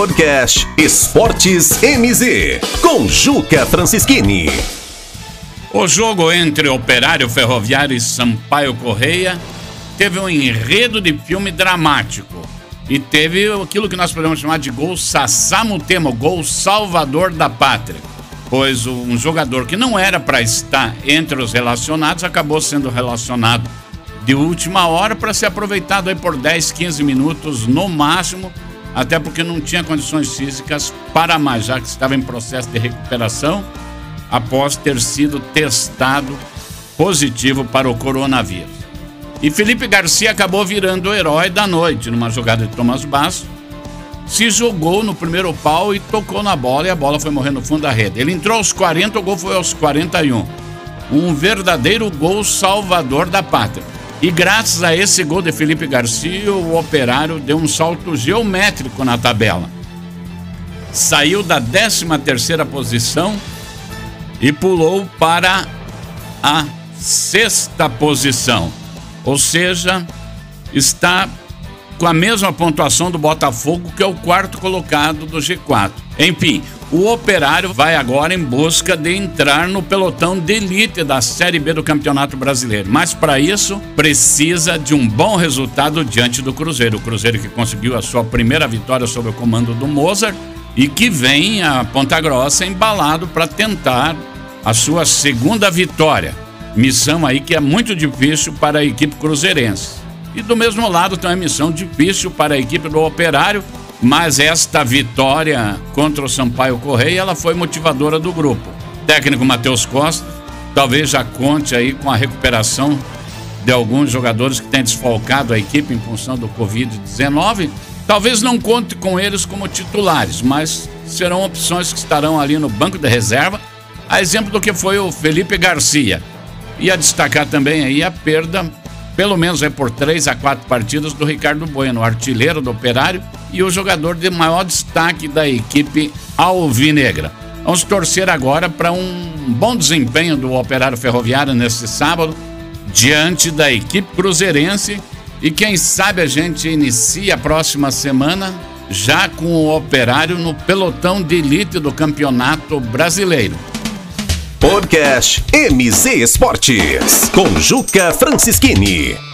Podcast Esportes MZ, com Juca Francischini. O jogo entre Operário Ferroviário e Sampaio Correia teve um enredo de filme dramático. E teve aquilo que nós podemos chamar de gol Sassamutema, gol salvador da pátria. Pois um jogador que não era para estar entre os relacionados acabou sendo relacionado de última hora para ser aproveitado aí por 10, 15 minutos no máximo até porque não tinha condições físicas para mais, já que estava em processo de recuperação após ter sido testado positivo para o coronavírus. E Felipe Garcia acabou virando o herói da noite numa jogada de Thomas Basso. Se jogou no primeiro pau e tocou na bola e a bola foi morrer no fundo da rede. Ele entrou aos 40, o gol foi aos 41. Um verdadeiro gol salvador da pátria. E graças a esse gol de Felipe Garcia, o Operário deu um salto geométrico na tabela. Saiu da 13 terceira posição e pulou para a sexta posição. Ou seja, está com a mesma pontuação do Botafogo, que é o quarto colocado do G4. Enfim, o Operário vai agora em busca de entrar no pelotão de elite da Série B do Campeonato Brasileiro. Mas para isso, precisa de um bom resultado diante do Cruzeiro. O Cruzeiro que conseguiu a sua primeira vitória sob o comando do Mozart e que vem a Ponta Grossa embalado para tentar a sua segunda vitória. Missão aí que é muito difícil para a equipe cruzeirense. E do mesmo lado tem uma missão difícil para a equipe do Operário, mas esta vitória contra o Sampaio Correia, ela foi motivadora do grupo. O técnico Matheus Costa talvez já conte aí com a recuperação de alguns jogadores que têm desfalcado a equipe em função do Covid-19. Talvez não conte com eles como titulares, mas serão opções que estarão ali no banco de reserva, a exemplo do que foi o Felipe Garcia. E a destacar também aí a perda pelo menos é por três a quatro partidas do Ricardo Bueno, artilheiro do Operário e o jogador de maior destaque da equipe alvinegra. Vamos torcer agora para um bom desempenho do Operário Ferroviário nesse sábado diante da equipe cruzeirense e quem sabe a gente inicia a próxima semana já com o Operário no pelotão de elite do Campeonato Brasileiro. Podcast MZ Esportes, com Juca Francischini.